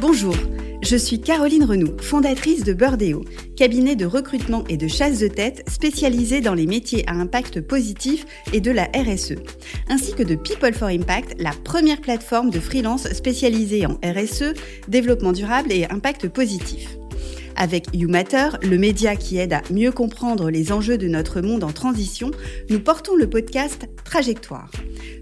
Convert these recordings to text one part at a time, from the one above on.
Bonjour, je suis Caroline Renoux, fondatrice de Birdeo, cabinet de recrutement et de chasse de tête spécialisé dans les métiers à impact positif et de la RSE, ainsi que de People for Impact, la première plateforme de freelance spécialisée en RSE, développement durable et impact positif. Avec YouMatter, le média qui aide à mieux comprendre les enjeux de notre monde en transition, nous portons le podcast Trajectoire.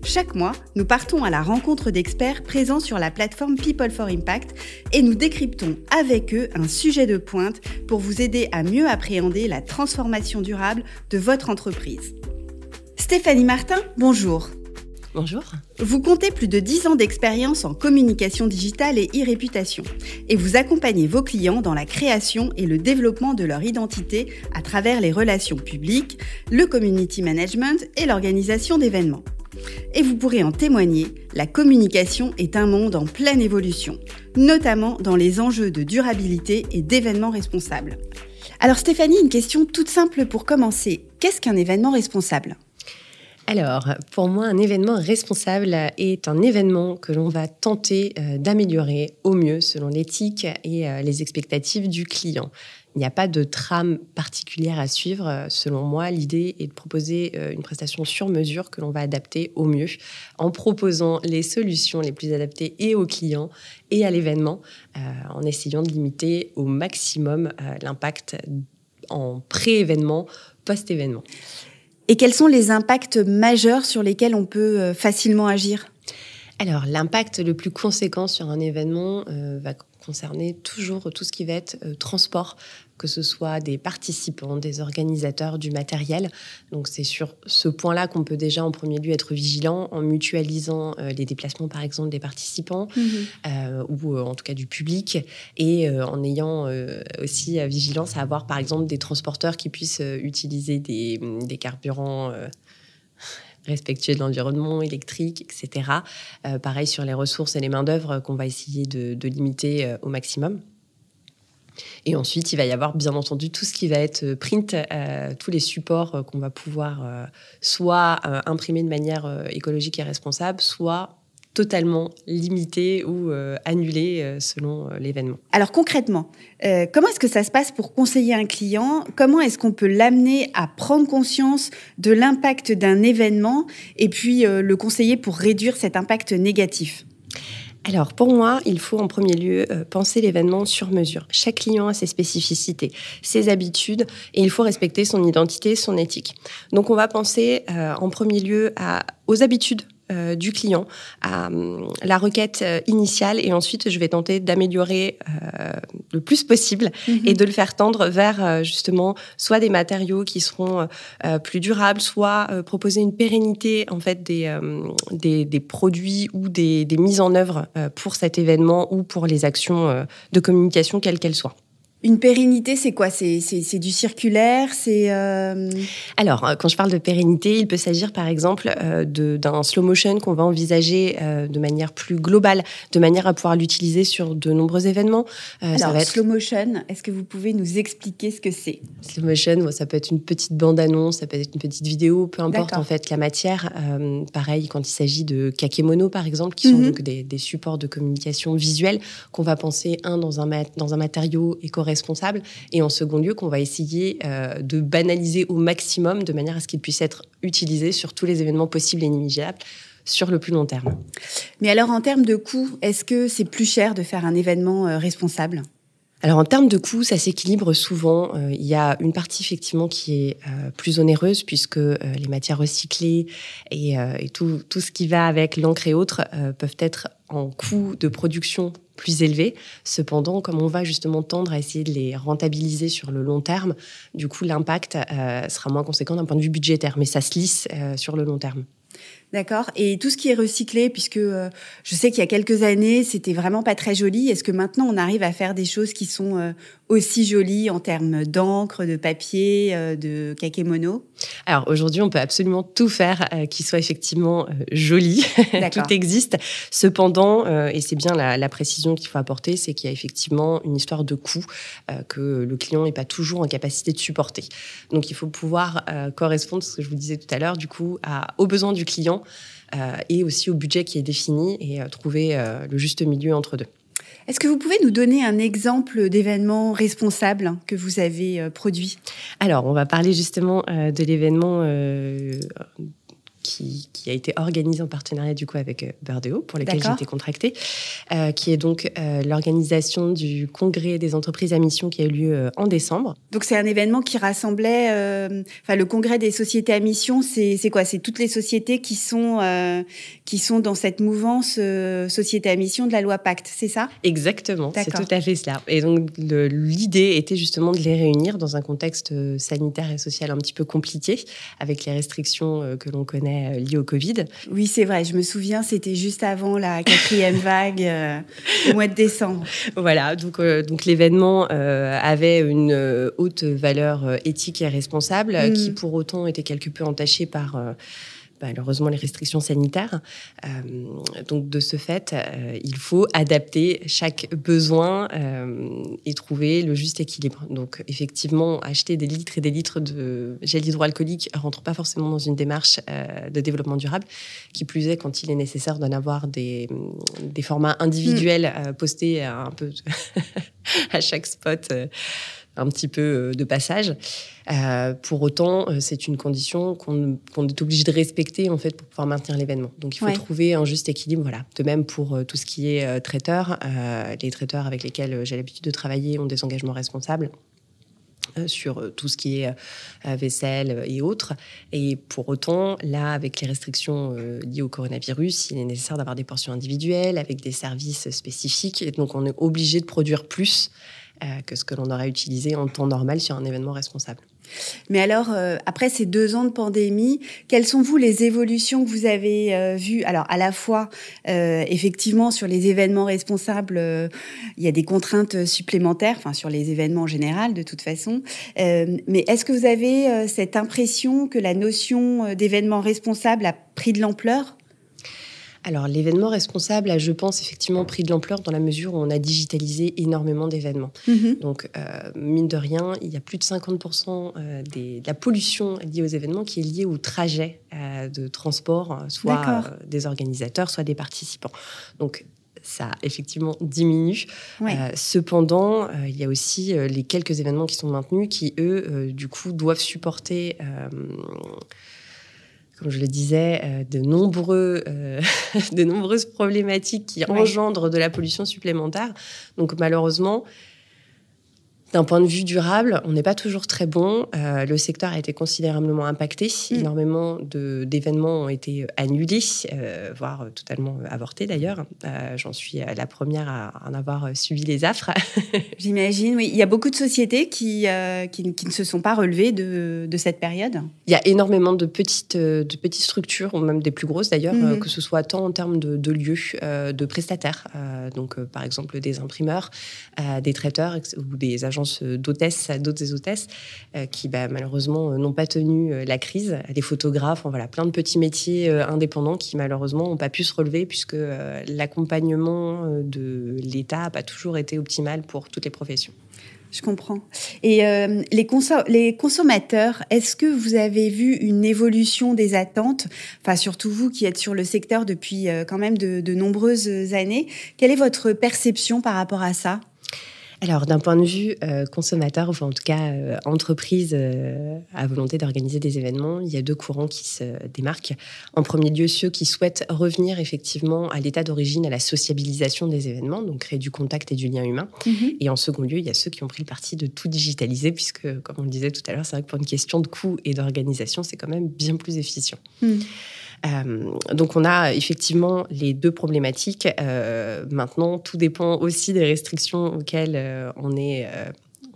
Chaque mois, nous partons à la rencontre d'experts présents sur la plateforme People for Impact et nous décryptons avec eux un sujet de pointe pour vous aider à mieux appréhender la transformation durable de votre entreprise. Stéphanie Martin, bonjour. Bonjour. Vous comptez plus de 10 ans d'expérience en communication digitale et e-réputation et vous accompagnez vos clients dans la création et le développement de leur identité à travers les relations publiques, le community management et l'organisation d'événements. Et vous pourrez en témoigner, la communication est un monde en pleine évolution, notamment dans les enjeux de durabilité et d'événements responsables. Alors Stéphanie, une question toute simple pour commencer. Qu'est-ce qu'un événement responsable? Alors, pour moi, un événement responsable est un événement que l'on va tenter euh, d'améliorer au mieux selon l'éthique et euh, les expectatives du client. Il n'y a pas de trame particulière à suivre. Selon moi, l'idée est de proposer euh, une prestation sur mesure que l'on va adapter au mieux en proposant les solutions les plus adaptées et au client et à l'événement, en essayant de limiter au maximum l'impact en pré-événement, post-événement. Et quels sont les impacts majeurs sur lesquels on peut euh, facilement agir? Alors, l'impact le plus conséquent sur un événement euh, va concerner toujours tout ce qui va être euh, transport, que ce soit des participants, des organisateurs, du matériel. Donc c'est sur ce point-là qu'on peut déjà en premier lieu être vigilant en mutualisant les déplacements par exemple des participants mhm. ou en tout cas du public et en ayant aussi vigilance à avoir par exemple des transporteurs qui puissent utiliser des, des carburants respectueux de l'environnement électrique, etc. Euh, pareil sur les ressources et les main-d'œuvre qu'on va essayer de, limiter euh, au maximum. Et ensuite, il va y avoir bien entendu tout ce qui va être print, euh, tous les supports qu'on va pouvoir soit imprimer de manière écologique et responsable, soit totalement limité ou euh, annulé euh, selon euh, l'événement. Alors concrètement, comment est-ce que ça se passe pour conseiller un client? Comment est-ce qu'on peut l'amener à prendre conscience de l'impact d'un événement et puis le conseiller pour réduire cet impact négatif? Alors pour moi, il faut en premier lieu penser l'événement sur mesure. Chaque client a ses spécificités, ses habitudes et il faut respecter son identité, son éthique. Donc on va penser en premier lieu à, aux habitudes euh, du client à hum, la requête euh, initiale et ensuite je vais tenter d'améliorer euh, le plus possible mhm. et de le faire tendre vers justement soit des matériaux qui seront plus durables, soit proposer une pérennité en fait des, des, des, produits ou des, des mises en œuvre pour cet événement ou pour les actions de communication quelles qu'elles soient. Une pérennité, c'est quoi? C'est du circulaire C'est euh, alors euh, quand je parle de pérennité, il peut s'agir par exemple euh, d'un slow motion qu'on va envisager de manière plus globale, de manière à pouvoir l'utiliser sur de nombreux événements. alors ça va être... slow motion, est-ce que vous pouvez nous expliquer ce que c'est? Slow motion, ça peut être une petite bande annonce, ça peut être une petite vidéo, peu importe en fait la matière. pareil quand il s'agit de kakemono par exemple, qui sont mhm. donc des, des, supports de communication visuelle qu'on va penser un dans un dans un matériau éco responsable, et en second lieu qu'on va essayer euh, de banaliser au maximum de manière à ce qu'il puisse être utilisé sur tous les événements possibles et inimaginables sur le plus long terme. Mais alors en termes de coût, est-ce que c'est plus cher de faire un événement euh, responsable? Alors en termes de coûts, ça s'équilibre souvent. Euh, il y a une partie effectivement qui est plus onéreuse puisque les matières recyclées et, et tout, tout, ce qui va avec l'encre et autres peuvent être en coût de production plus élevés. Cependant, comme on va justement tendre à essayer de les rentabiliser sur le long terme, du coup, l'impact euh, sera moins conséquent d'un point de vue budgétaire, mais ça se lisse euh, sur le long terme. D'accord. Et tout ce qui est recyclé, puisque euh, je sais qu'il y a quelques années, c'était vraiment pas très joli. Est-ce que maintenant on arrive à faire des choses qui sont aussi joli en termes d'encre, de papier, euh, de kakémono Alors aujourd'hui, on peut absolument tout faire euh, qui soit effectivement joli. tout existe. Cependant, et c'est bien la, précision qu'il faut apporter, c'est qu'il y a effectivement une histoire de coût que le client n'est pas toujours en capacité de supporter. Donc il faut pouvoir correspondre, ce que je vous disais tout à l'heure, du coup, à, aux besoins du client. et aussi au budget qui est défini et trouver le juste milieu entre deux. Est-ce que vous pouvez nous donner un exemple d'événement responsable que vous avez euh, produit? Alors, on va parler justement euh, de l'événement qui, a été organisé en partenariat du coup avec euh, Burdeo, pour lequel j'ai été contractée, euh, qui est donc euh, l'organisation du congrès des entreprises à mission qui a eu lieu en décembre. Donc c'est un événement qui rassemblait, enfin le congrès des sociétés à mission, c'est quoi? C'est toutes les sociétés qui sont qui sont dans cette mouvance société à mission de la loi Pacte, c'est ça? Exactement, c'est tout à fait cela. Et donc l'idée était justement de les réunir dans un contexte sanitaire et social un petit peu compliqué, avec les restrictions que l'on connaît euh, lié au Covid. Oui, c'est vrai. Je me souviens, c'était juste avant la quatrième vague, euh, au mois de décembre. Voilà. Donc, euh, donc l'événement avait une haute valeur éthique et responsable, mm. qui pour autant était quelque peu entachée par malheureusement les restrictions sanitaires. Euh, donc de ce fait, euh, il faut adapter chaque besoin euh, et trouver le juste équilibre. Donc effectivement, acheter des litres et des litres de gel hydroalcoolique rentre pas forcément dans une démarche de développement durable. Qui plus est, quand il est nécessaire d'en avoir des, des formats individuels mm. postés un peu à chaque spot un petit peu euh, de passage. Euh, pour autant, euh, c'est une condition qu'on est obligé de respecter en fait pour pouvoir maintenir l'événement. Donc il faut trouver un juste équilibre. Voilà. De même pour tout ce qui est traiteur, les traiteurs avec lesquels j'ai l'habitude de travailler ont des engagements responsables sur tout ce qui est vaisselle et autres. Et pour autant, là, avec les restrictions liées au coronavirus, il est nécessaire d'avoir des portions individuelles avec des services spécifiques. Et donc, on est obligé de produire plus que ce que l'on aurait utilisé en temps normal sur un événement responsable. Mais alors, euh, après ces deux ans de pandémie, quelles sont vous les évolutions que vous avez euh, vues? Alors, à la fois, effectivement, sur les événements responsables, il y a des contraintes supplémentaires, enfin sur les événements en général, de toute façon. mais est-ce que vous avez cette impression que la notion d'événement responsable a pris de l'ampleur? Alors l'événement responsable a, je pense, effectivement pris de l'ampleur dans la mesure où on a digitalisé énormément d'événements. Mhm. Donc, euh, mine de rien, il y a plus de 50% euh, de la pollution liée aux événements qui est liée au trajet euh, de transport, soit des organisateurs, soit des participants. Donc, ça effectivement diminue. cependant, il y a aussi les quelques événements qui sont maintenus qui, eux, du coup, doivent supporter comme je le disais, euh, de, nombreux, euh, de nombreuses problématiques qui engendrent de la pollution supplémentaire. Donc malheureusement, d'un point de vue durable, on n'est pas toujours très bon. Euh, le secteur a été considérablement impacté. Mm. Énormément d'événements ont été annulés, euh, voire totalement avortés d'ailleurs. Euh, j'en suis la première à en avoir suivi les affres. J'imagine, oui. Il y a beaucoup de sociétés qui, qui, qui, ne se sont pas relevées de, de, cette période. Il y a énormément de petites, de petites structures, ou même des plus grosses d'ailleurs, mm-hmm. que ce soit tant en termes de, de lieux, de prestataires, donc par exemple des imprimeurs, des traiteurs ou des agents d'hôtesses, d'autres et hôtesses, euh, qui bah, malheureusement euh, n'ont pas tenu euh, la crise, des photographes, voilà, plein de petits métiers indépendants qui malheureusement n'ont pas pu se relever puisque l'accompagnement de l'État n'a pas toujours été optimal pour toutes les professions. Je comprends. Et les, les, consommateurs, est-ce que vous avez vu une évolution des attentes? Enfin, surtout vous qui êtes sur le secteur depuis quand même de nombreuses années. Quelle est votre perception par rapport à ça? Alors, d'un point de vue euh, consommateur, ou en tout cas euh, entreprise euh, à volonté d'organiser des événements, il y a deux courants qui se démarquent. En premier lieu, ceux qui souhaitent revenir effectivement à l'état d'origine, à la sociabilisation des événements, donc créer du contact et du lien humain. Mhm. Et en second lieu, il y a ceux qui ont pris le parti de tout digitaliser, puisque, comme on le disait tout à l'heure, c'est vrai que pour une question de coût et d'organisation, c'est quand même bien plus efficient. Mhm. Euh, donc on a effectivement les deux problématiques. Euh, maintenant, tout dépend aussi des restrictions auxquelles euh, on est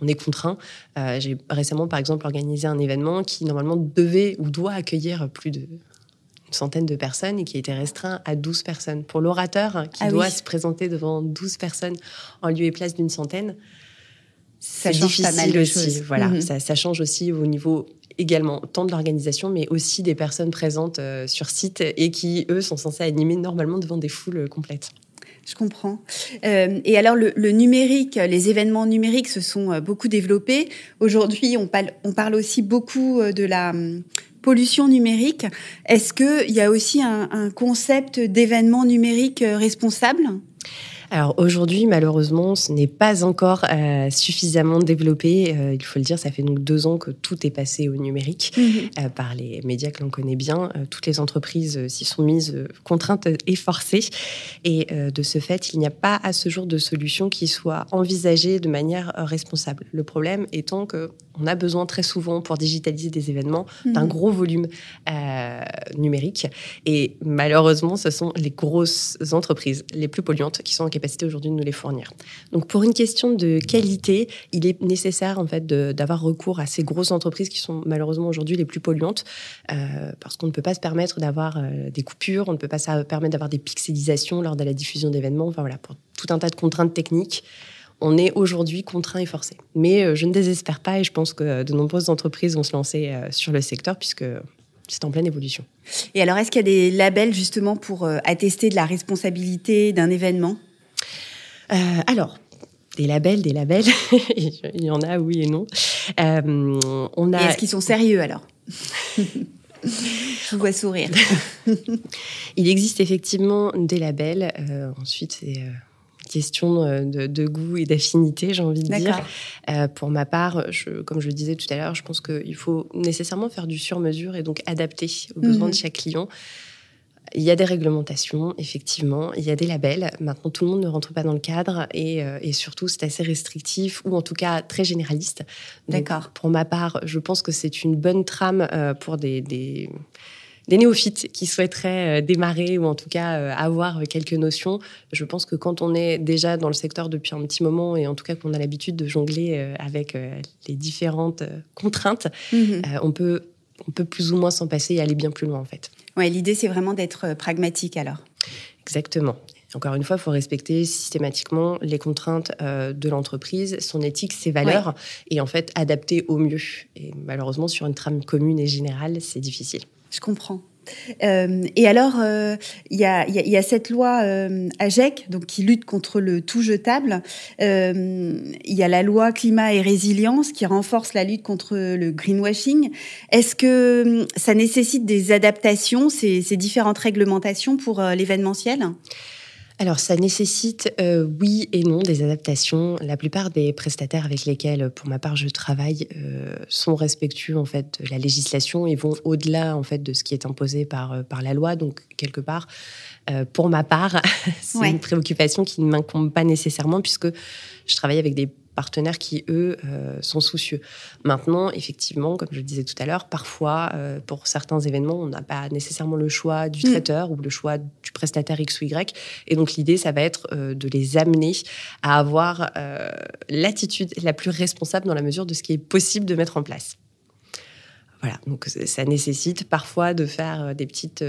on est contraint. J'ai récemment, par exemple, organisé un événement qui normalement devait ou doit accueillir plus de centaine de personnes et qui a été restreint à 12 personnes. Pour l'orateur hein, qui ah doit se présenter devant 12 personnes en lieu et place d'une centaine, ça change pas mal de choses. Voilà, mhm. ça, change aussi au niveau également tant de l'organisation, mais aussi des personnes présentes euh, sur site et qui, eux, sont censés animer normalement devant des foules complètes. Je comprends. Euh, et alors, le, numérique, les événements numériques se sont euh, beaucoup développés. Aujourd'hui, on parle, aussi beaucoup de la hum, pollution numérique. Est-ce qu'il y a aussi un concept d'événement numérique responsable? Alors aujourd'hui, malheureusement, ce n'est pas encore euh, suffisamment développé. Euh, il faut le dire, ça fait donc deux ans que tout est passé au numérique mhm. euh, par les médias que l'on connaît bien. toutes les entreprises s'y sont mises contraintes et forcées. Et de ce fait, il n'y a pas à ce jour de solution qui soit envisagée de manière responsable. Le problème étant que on a besoin très souvent pour digitaliser des événements d'un mhm. gros volume numérique. Et malheureusement, ce sont les grosses entreprises les plus polluantes qui sont en capacité aujourd'hui de nous les fournir. Donc pour une question de qualité, il est nécessaire en fait d'avoir recours à ces grosses entreprises qui sont malheureusement aujourd'hui les plus polluantes euh, parce qu'on ne peut pas se permettre d'avoir euh, des coupures, on ne peut pas se permettre d'avoir des pixelisations lors de la diffusion d'événements. Enfin voilà, pour tout un tas de contraintes techniques on est aujourd'hui contraint et forcé. Mais euh, je ne désespère pas et je pense que de nombreuses entreprises vont se lancer sur le secteur puisque c'est en pleine évolution. Et alors, est-ce qu'il y a des labels justement pour attester de la responsabilité d'un événement? Alors, des labels, des labels, il y en a oui et non. Euh, on a... Est-ce qu'ils sont sérieux alors? Je vois sourire. il existe effectivement des labels. Euh, ensuite, c'est question de, goût et d'affinité, j'ai envie de dire. pour ma part, je, comme je le disais tout à l'heure, je pense qu'il faut nécessairement faire du sur-mesure et donc adapter aux besoins de mhm. chaque client. Il y a des réglementations, effectivement, il y a des labels. Maintenant, tout le monde ne rentre pas dans le cadre et, euh, surtout, c'est assez restrictif ou en tout cas très généraliste. D'accord. Pour ma part, je pense que c'est une bonne trame euh, pour des, des, néophytes qui souhaiteraient euh, démarrer ou en tout cas avoir quelques notions. Je pense que quand on est déjà dans le secteur depuis un petit moment et en tout cas qu'on a l'habitude de jongler avec les différentes contraintes, mhm. on peut on peut plus ou moins s'en passer et aller bien plus loin en fait. Ouais, l'idée c'est vraiment d'être euh, pragmatique alors. Exactement. Encore une fois, il faut respecter systématiquement les contraintes euh, de l'entreprise, son éthique, ses valeurs, et en fait adapter au mieux. Et malheureusement, sur une trame commune et générale, c'est difficile. Je comprends. Euh, et alors, euh, il y, a, cette loi euh, AGEC donc, qui lutte contre le tout jetable. Il y a la loi climat et résilience qui renforce la lutte contre le greenwashing. Est-ce que ça nécessite des adaptations, ces différentes réglementations pour l'événementiel? Alors, ça nécessite, euh, oui et non, des adaptations. La plupart des prestataires avec lesquels, pour ma part, je travaille, euh, sont respectueux en fait de la législation et vont au-delà en fait de ce qui est imposé par euh, par la loi. Donc, quelque part, pour ma part, c'est une préoccupation qui ne m'incombe pas nécessairement puisque je travaille avec des partenaires qui, eux, euh, sont soucieux. Maintenant, effectivement, comme je le disais tout à l'heure, parfois, euh, pour certains événements, on n'a pas nécessairement le choix du mm. traiteur ou le choix du prestataire X ou Y. Et donc, l'idée, ça va être euh, de les amener à avoir l'attitude la plus responsable dans la mesure de ce qui est possible de mettre en place. Voilà, donc ça nécessite parfois de faire des petites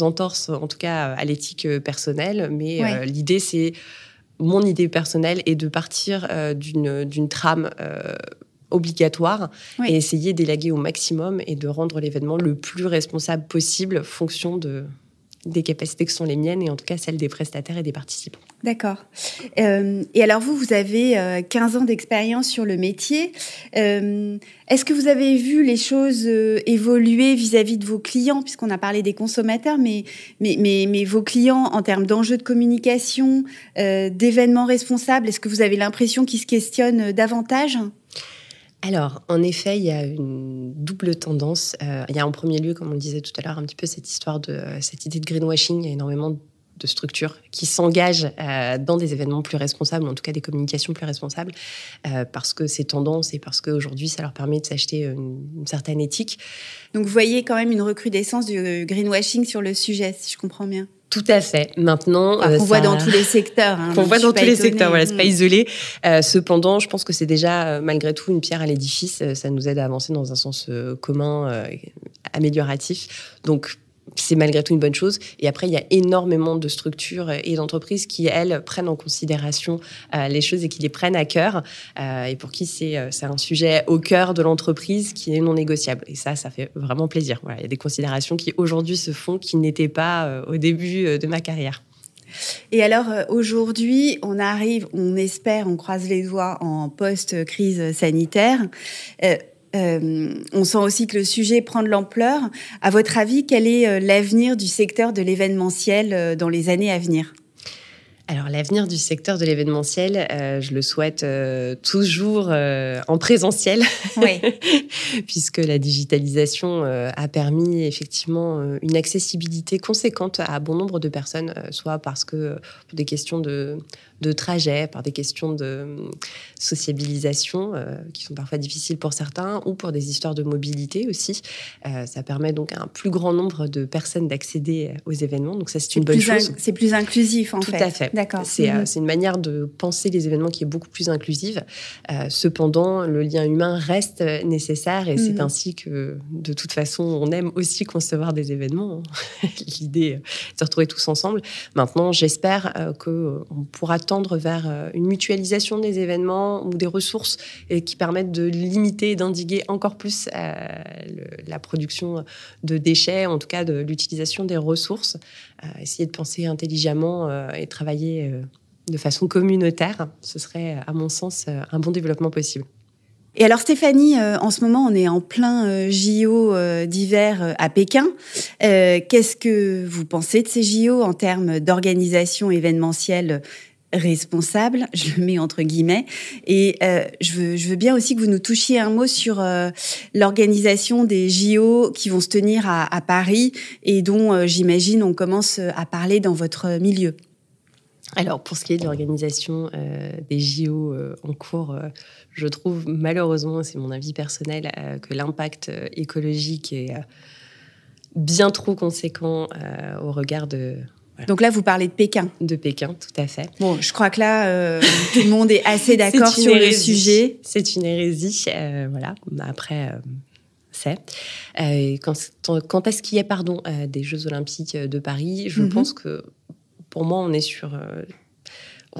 entorses, en tout cas à l'éthique personnelle, mais l'idée c'est mon idée personnelle est de partir euh, d'une trame euh, obligatoire et essayer d'élaguer au maximum et de rendre l'événement le plus responsable possible fonction de, des capacités que sont les miennes et en tout cas celles des prestataires et des participants. D'accord. Euh, et alors vous, vous avez 15 ans d'expérience sur le métier. Est-ce que vous avez vu les choses évoluer vis-à-vis de vos clients, puisqu'on a parlé des consommateurs, mais, mais, mais, vos clients en termes d'enjeux de communication, d'événements responsables, est-ce que vous avez l'impression qu'ils se questionnent davantage? Alors, en effet, il y a une double tendance. Euh, il y a en premier lieu, comme on le disait tout à l'heure, un petit peu cette histoire de euh, cette idée de greenwashing. Il y a énormément de structures qui s'engagent euh, dans des événements plus responsables, en tout cas des communications plus responsables, parce que c'est tendance et parce qu'aujourd'hui, ça leur permet de s'acheter une, certaine éthique. Donc, vous voyez quand même une recrudescence du greenwashing sur le sujet, si je comprends bien? Tout à fait. Maintenant, euh, on voit dans tous les secteurs. Hein, on voit dans tous les secteurs. Voilà, c'est pas isolé. Euh, cependant, je pense que c'est déjà euh, malgré tout une pierre à l'édifice. Ça nous aide à avancer dans un sens commun, amélioratif. Donc c'est malgré tout une bonne chose. Et après, il y a énormément de structures et d'entreprises qui, elles, prennent en considération euh, les choses et qui les prennent à cœur, euh, et pour qui c'est un sujet au cœur de l'entreprise qui est non négociable. Et ça, ça fait vraiment plaisir. Voilà, il y a des considérations qui aujourd'hui se font qui n'étaient pas au début de ma carrière. Et alors aujourd'hui, on arrive, on espère, on croise les doigts en post-crise sanitaire. Euh, on sent aussi que le sujet prend de l'ampleur. À votre avis, quel est euh, l'avenir du secteur de l'événementiel euh, dans les années à venir? Alors l'avenir du secteur de l'événementiel, je le souhaite toujours en présentiel, oui. puisque la digitalisation a permis effectivement une accessibilité conséquente à bon nombre de personnes, soit parce que pour des questions de de trajet, par des questions de hum, sociabilisation euh, qui sont parfois difficiles pour certains, ou pour des histoires de mobilité aussi. Euh, ça permet donc à un plus grand nombre de personnes d'accéder aux événements. Donc ça, c'est une bonne chose. C'est plus inclusif, en fait. Tout à fait. D'accord. Euh. C'est une manière de penser les événements qui est beaucoup plus inclusive. cependant, le lien humain reste nécessaire et c'est mhm. ainsi que, de toute façon, on aime aussi concevoir des événements. Hein. L'idée de se retrouver tous ensemble. Maintenant, j'espère qu'on pourra tendre vers euh, une mutualisation des événements ou des ressources et qui permettent de limiter et d'indiguer encore plus euh, la production de déchets, en tout cas de l'utilisation des ressources. Euh, essayer de penser intelligemment et travailler de façon communautaire, ce serait, à mon sens, un bon développement possible. Et alors Stéphanie, en ce moment on est en plein JO d'hiver à Pékin. Qu'est-ce que vous pensez de ces JO en termes d'organisation événementielle responsable, je le mets entre guillemets. Et euh, je, veux, bien aussi que vous nous touchiez un mot sur euh, l'organisation des JO qui vont se tenir à, à Paris et dont euh, j'imagine on commence à parler dans votre milieu. Alors pour ce qui est de l'organisation des JO en cours, je trouve malheureusement, c'est mon avis personnel, que l'impact écologique est bien trop conséquent au regard de donc là, vous parlez de Pékin. De Pékin, tout à fait. Bon, je crois que là, euh, tout le monde est assez d'accord sur le sujet. C'est une hérésie, euh, voilà. Après, euh, c'est. Quand, quand est-ce qu'il y a, pardon, des Jeux Olympiques de Paris? Je mhm. pense que, pour moi, on est sur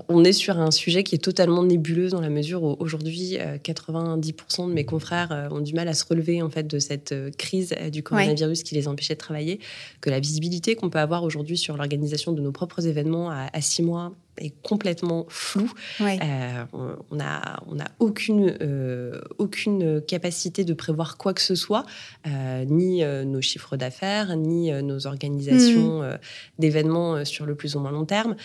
on est sur un sujet qui est totalement nébuleux dans la mesure où aujourd'hui 90% de mes confrères ont du mal à se relever en fait de cette crise du coronavirus qui les empêchait de travailler, que la visibilité qu'on peut avoir aujourd'hui sur l'organisation de nos propres événements à, six mois est complètement flou. Euh, on n'a on a aucune, euh, aucune capacité de prévoir quoi que ce soit, euh, ni nos chiffres d'affaires, ni nos organisations hmm. d'événements sur le plus ou moins long terme,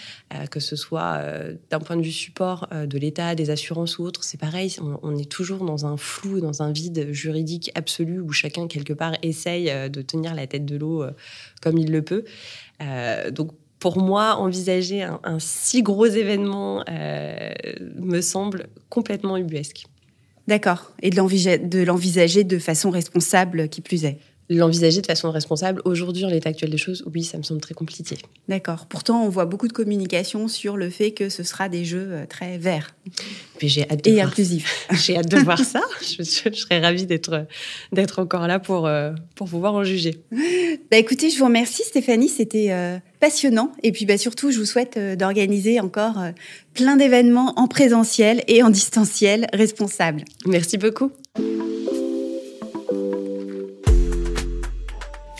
que ce soit d'un point de vue support de l'État, des assurances ou autres. C'est pareil, on, est toujours dans un flou, dans un vide juridique absolu où chacun, quelque part, essaye de tenir la tête de l'eau comme il le peut. donc, pour moi, envisager un, si gros événement euh, me semble complètement ubuesque. D'accord. Et de l'envisager de façon responsable, qui plus est l'envisager de façon responsable. Aujourd'hui, en l'état actuel des choses, oui, ça me semble très compliqué. D'accord. Pourtant, on voit beaucoup de communication sur le fait que ce sera des jeux euh, très verts. j'ai hâte de et inclusifs. J'ai hâte de voir ça. Je, serais ravie d'être d'être encore là pour euh, pour pouvoir en juger. Bah écoutez, je vous remercie Stéphanie, c'était euh, passionnant. Et puis bah surtout, je vous souhaite d'organiser encore plein d'événements en présentiel et en distanciel responsables. Merci beaucoup.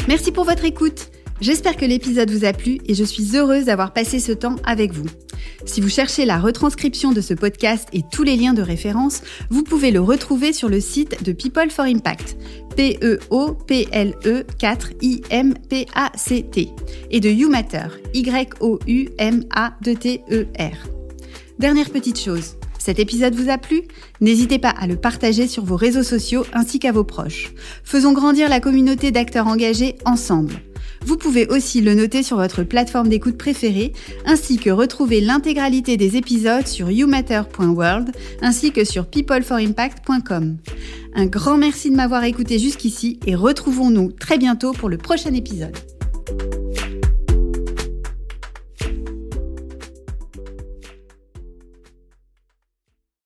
Merci pour votre écoute. J'espère que l'épisode vous a plu et je suis heureuse d'avoir passé ce temps avec vous. Si vous cherchez la retranscription de ce podcast et tous les liens de référence, vous pouvez le retrouver sur le site de People for Impact, P-E-O-P-L-E 4 I-M-P-A-C-T, et de YouMatter, Y-O-U-M-A-T-E-R. Dernière petite chose, cet épisode vous a plu? N'hésitez pas à le partager sur vos réseaux sociaux ainsi qu'à vos proches. Faisons grandir la communauté d'acteurs engagés ensemble. Vous pouvez aussi le noter sur votre plateforme d'écoute préférée, ainsi que retrouver l'intégralité des épisodes sur youmatter.world, ainsi que sur peopleforimpact.com. Un grand merci de m'avoir écouté jusqu'ici et retrouvons-nous très bientôt pour le prochain épisode.